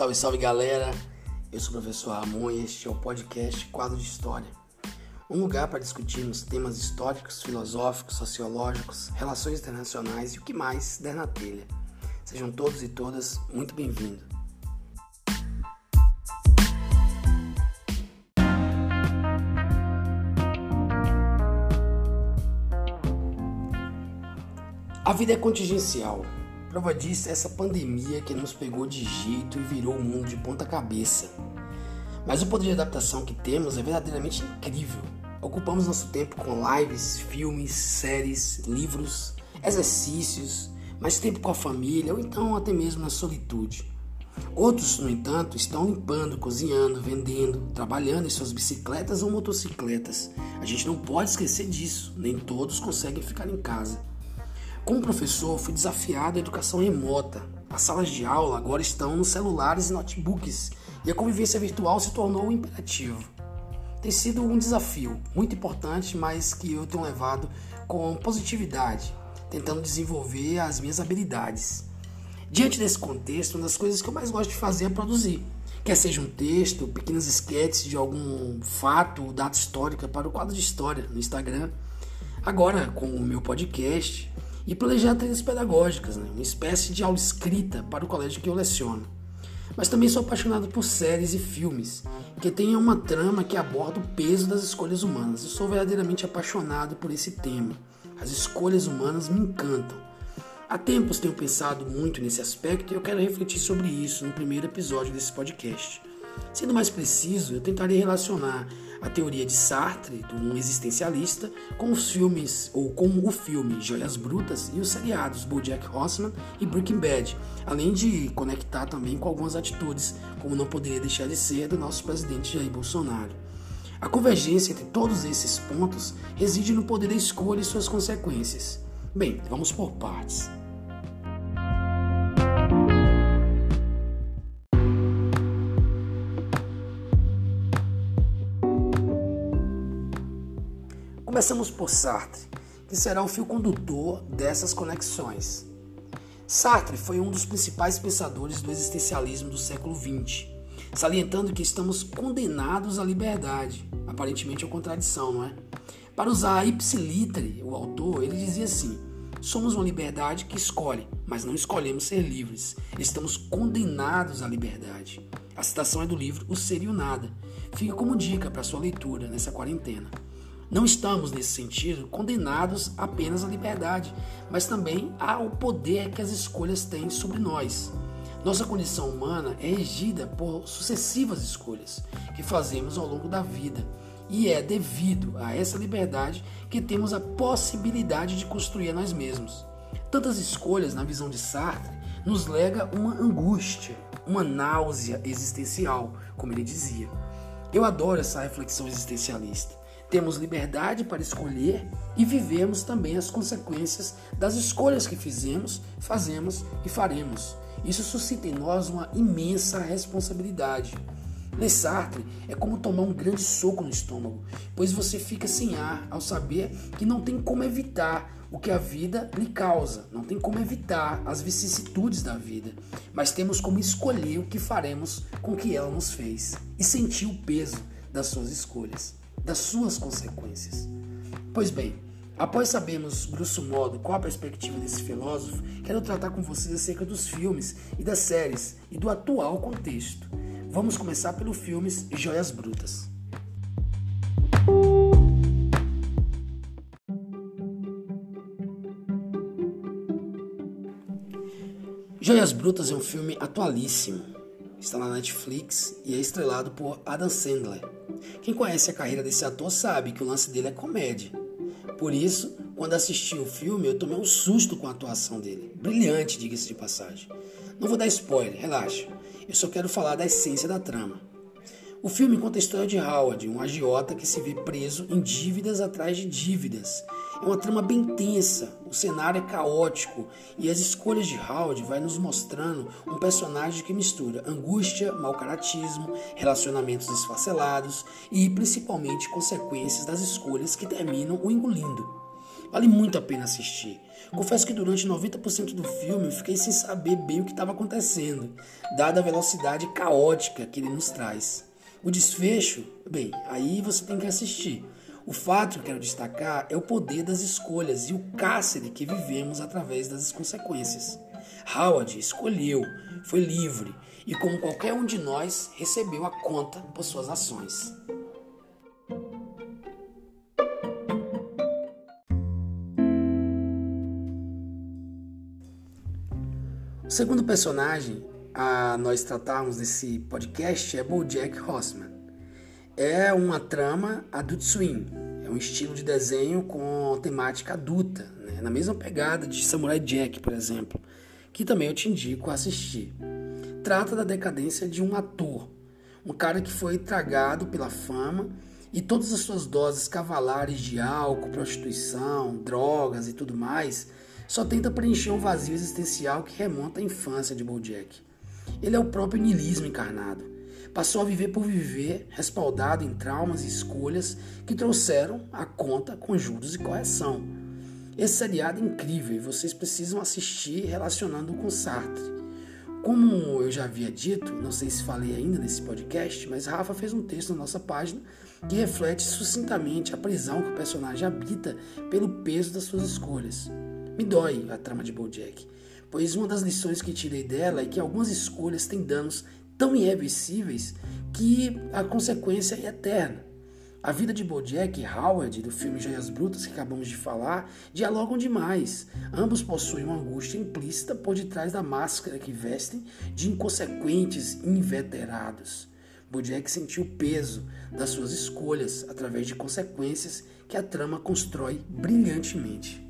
Salve, salve galera! Eu sou o professor Ramon e este é o podcast Quadro de História. Um lugar para discutirmos temas históricos, filosóficos, sociológicos, relações internacionais e o que mais der na telha. Sejam todos e todas muito bem-vindos. A vida é contingencial. Prova disso é essa pandemia que nos pegou de jeito e virou o mundo de ponta cabeça. Mas o poder de adaptação que temos é verdadeiramente incrível. Ocupamos nosso tempo com lives, filmes, séries, livros, exercícios, mais tempo com a família ou então até mesmo na solitude. Outros, no entanto, estão limpando, cozinhando, vendendo, trabalhando em suas bicicletas ou motocicletas. A gente não pode esquecer disso, nem todos conseguem ficar em casa. Como professor, fui desafiado à educação remota. As salas de aula agora estão nos celulares e notebooks, e a convivência virtual se tornou um imperativo. Tem sido um desafio muito importante, mas que eu tenho levado com positividade, tentando desenvolver as minhas habilidades. Diante desse contexto, uma das coisas que eu mais gosto de fazer é produzir. Quer seja um texto, pequenas esquetes de algum fato ou data histórica para o quadro de história no Instagram. Agora, com o meu podcast, e planejar trilhas pedagógicas, né? uma espécie de aula escrita para o colégio que eu leciono. Mas também sou apaixonado por séries e filmes que tenham uma trama que aborda o peso das escolhas humanas. Eu sou verdadeiramente apaixonado por esse tema. As escolhas humanas me encantam. Há tempos tenho pensado muito nesse aspecto e eu quero refletir sobre isso no primeiro episódio desse podcast. Sendo mais preciso, eu tentarei relacionar a teoria de Sartre, um existencialista, com os filmes, ou com o filme Joias Brutas e os seriados BoJack Horseman e Breaking Bad, além de conectar também com algumas atitudes, como não poderia deixar de ser, do nosso presidente Jair Bolsonaro. A convergência entre todos esses pontos reside no poder da escolha e suas consequências. Bem, vamos por partes. Começamos por Sartre, que será o fio condutor dessas conexões. Sartre foi um dos principais pensadores do existencialismo do século XX, salientando que estamos condenados à liberdade. Aparentemente é uma contradição, não é? Para usar ipsiliter, o autor, ele dizia assim: somos uma liberdade que escolhe, mas não escolhemos ser livres. Estamos condenados à liberdade. A citação é do livro O Ser e o Nada. Fica como dica para sua leitura nessa quarentena. Não estamos, nesse sentido, condenados apenas à liberdade, mas também ao poder que as escolhas têm sobre nós. Nossa condição humana é regida por sucessivas escolhas que fazemos ao longo da vida, e é devido a essa liberdade que temos a possibilidade de construir a nós mesmos. Tantas escolhas, na visão de Sartre, nos lega uma angústia, uma náusea existencial, como ele dizia. Eu adoro essa reflexão existencialista. Temos liberdade para escolher e vivemos também as consequências das escolhas que fizemos, fazemos e faremos. Isso suscita em nós uma imensa responsabilidade. Ler Sartre é como tomar um grande soco no estômago, pois você fica sem ar ao saber que não tem como evitar o que a vida lhe causa, não tem como evitar as vicissitudes da vida, mas temos como escolher o que faremos com o que ela nos fez e sentir o peso das suas escolhas das suas consequências. Pois bem, após sabermos, grosso modo, qual a perspectiva desse filósofo, quero tratar com vocês acerca dos filmes e das séries e do atual contexto. Vamos começar pelo filme Joias Brutas. Joias Brutas é um filme atualíssimo. Está na Netflix e é estrelado por Adam Sandler. Quem conhece a carreira desse ator sabe que o lance dele é comédia. Por isso, quando assisti o filme, eu tomei um susto com a atuação dele. Brilhante, diga-se de passagem. Não vou dar spoiler, relaxa. Eu só quero falar da essência da trama. O filme conta a história de Howard, um agiota que se vê preso em dívidas atrás de dívidas. É uma trama bem tensa, o cenário é caótico e as escolhas de Howard vai nos mostrando um personagem que mistura angústia, mau caratismo, relacionamentos esfacelados e principalmente consequências das escolhas que terminam o engolindo. Vale muito a pena assistir. Confesso que durante 90% do filme eu fiquei sem saber bem o que estava acontecendo, dada a velocidade caótica que ele nos traz. O desfecho, bem, aí você tem que assistir. O fato que eu quero destacar é o poder das escolhas e o cárcere que vivemos através das consequências. Howard escolheu, foi livre e, como qualquer um de nós, recebeu a conta por suas ações. O segundo personagem a nós tratarmos nesse podcast é BoJack Horseman. É uma trama adult swim, é um estilo de desenho com temática adulta, né? na mesma pegada de Samurai Jack, por exemplo, que também eu te indico a assistir. Trata da decadência de um ator, um cara que foi tragado pela fama e todas as suas doses cavalares de álcool, prostituição, drogas e tudo mais só tenta preencher um vazio existencial que remonta à infância de Bojack. Ele é o próprio niilismo encarnado. Passou a viver por viver, respaldado em traumas e escolhas que trouxeram a conta com juros e correção. Esse seriado é incrível e vocês precisam assistir relacionando com Sartre. Como eu já havia dito, não sei se falei ainda nesse podcast, mas Rafa fez um texto na nossa página que reflete sucintamente a prisão que o personagem habita pelo peso das suas escolhas. Me dói a trama de Bojack, pois uma das lições que tirei dela é que algumas escolhas têm danos tão irreversíveis que a consequência é eterna. A vida de Bojack e Howard, do filme Joias Brutas que acabamos de falar, dialogam demais. Ambos possuem uma angústia implícita por detrás da máscara que vestem de inconsequentes inveterados. Bojack sentiu o peso das suas escolhas através de consequências que a trama constrói brilhantemente.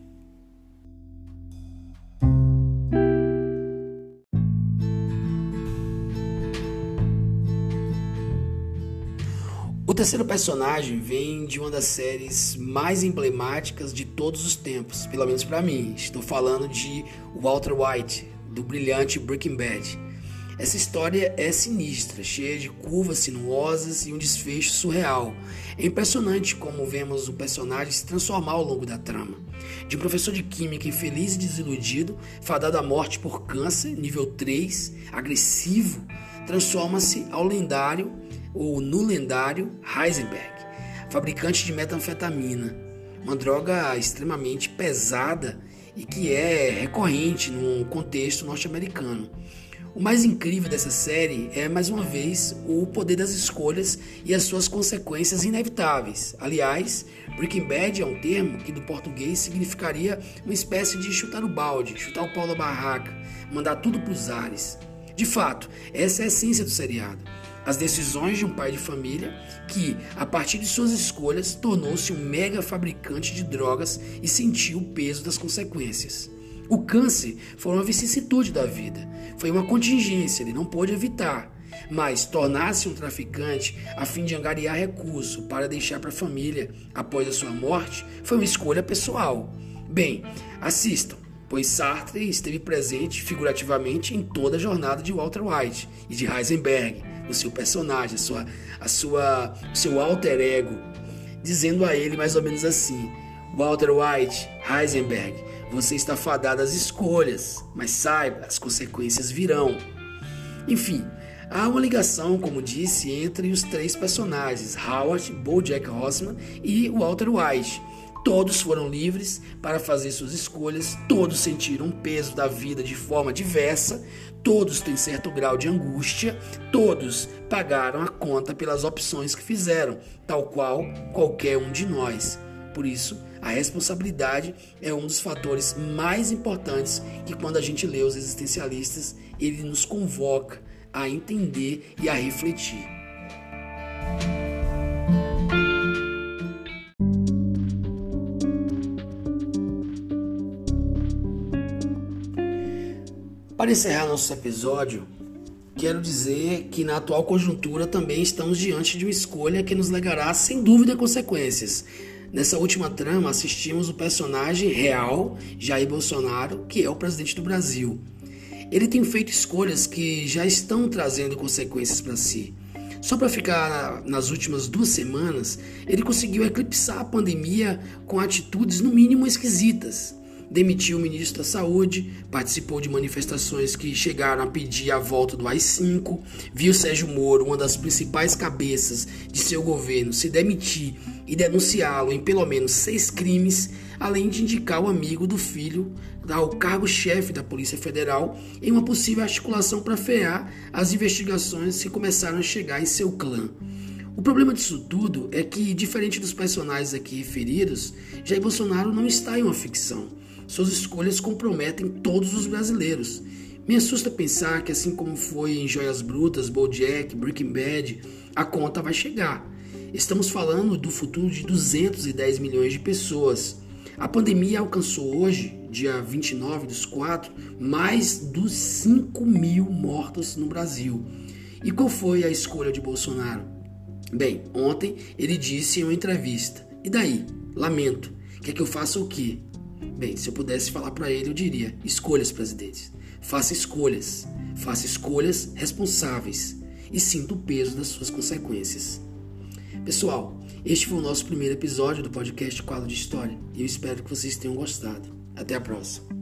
Terceiro personagem vem de uma das séries mais emblemáticas de todos os tempos, pelo menos para mim. Estou falando de Walter White, do brilhante Breaking Bad. Essa história é sinistra, cheia de curvas sinuosas e um desfecho surreal. É impressionante como vemos o personagem se transformar ao longo da trama. De um professor de química infeliz e desiludido, fadado à morte por câncer, nível 3, agressivo, transforma-se ao lendário ou no lendário Heisenberg, fabricante de metanfetamina, uma droga extremamente pesada e que é recorrente no contexto norte-americano. O mais incrível dessa série é, mais uma vez, o poder das escolhas e as suas consequências inevitáveis. Aliás, Breaking Bad é um termo que do português significaria uma espécie de chutar o balde, chutar o pau da barraca, mandar tudo para os ares. De fato, essa é a essência do seriado as decisões de um pai de família que, a partir de suas escolhas, tornou-se um mega fabricante de drogas e sentiu o peso das consequências. O câncer foi uma vicissitude da vida, foi uma contingência, ele não pôde evitar. Mas tornar-se um traficante a fim de angariar recurso para deixar para a família após a sua morte foi uma escolha pessoal. Bem, assistam, pois Sartre esteve presente figurativamente em toda a jornada de Walter White e de Heisenberg, o seu personagem, a sua, a sua, o seu alter ego, dizendo a ele mais ou menos assim: Walter White, Heisenberg, você está fadado às escolhas, mas saiba, as consequências virão. Enfim, há uma ligação, como disse, entre os três personagens, Howard, BoJack Horseman e Walter White. Todos foram livres para fazer suas escolhas, todos sentiram o peso da vida de forma diversa, todos têm certo grau de angústia, todos pagaram a conta pelas opções que fizeram, tal qual qualquer um de nós. Por isso, a responsabilidade é um dos fatores mais importantes que quando a gente lê os existencialistas, ele nos convoca a entender e a refletir. Para encerrar nosso episódio, quero dizer que na atual conjuntura também estamos diante de uma escolha que nos legará sem dúvida consequências. Nessa última trama, assistimos o personagem real, Jair Bolsonaro, que é o presidente do Brasil. Ele tem feito escolhas que já estão trazendo consequências para si. Só para ficar nas últimas duas semanas, ele conseguiu eclipsar a pandemia com atitudes no mínimo esquisitas. Demitiu o ministro da Saúde, participou de manifestações que chegaram a pedir a volta do AI-5, viu Sérgio Moro, uma das principais cabeças de seu governo, se demitir e denunciá-lo em pelo menos seis crimes, além de indicar o amigo do filho ao cargo-chefe da Polícia Federal em uma possível articulação para frear as investigações que começaram a chegar em seu clã. O problema disso tudo é que, diferente dos personagens aqui referidos, Jair Bolsonaro não está em uma ficção. Suas escolhas comprometem todos os brasileiros. Me assusta pensar que, assim como foi em Joias Brutas, Bojack, Breaking Bad, a conta vai chegar. Estamos falando do futuro de 210 milhões de pessoas. A pandemia alcançou hoje, dia 29 dos 4, mais dos 5 mil mortos no Brasil. E qual foi a escolha de Bolsonaro? Bem, ontem ele disse em uma entrevista: E daí? Lamento. Quer que eu faça o quê? Bem, se eu pudesse falar para ele, eu diria: escolhas, presidente. Faça escolhas. Faça escolhas responsáveis e sinta o peso das suas consequências. Pessoal, este foi o nosso primeiro episódio do podcast Quadro de História e eu espero que vocês tenham gostado. Até a próxima.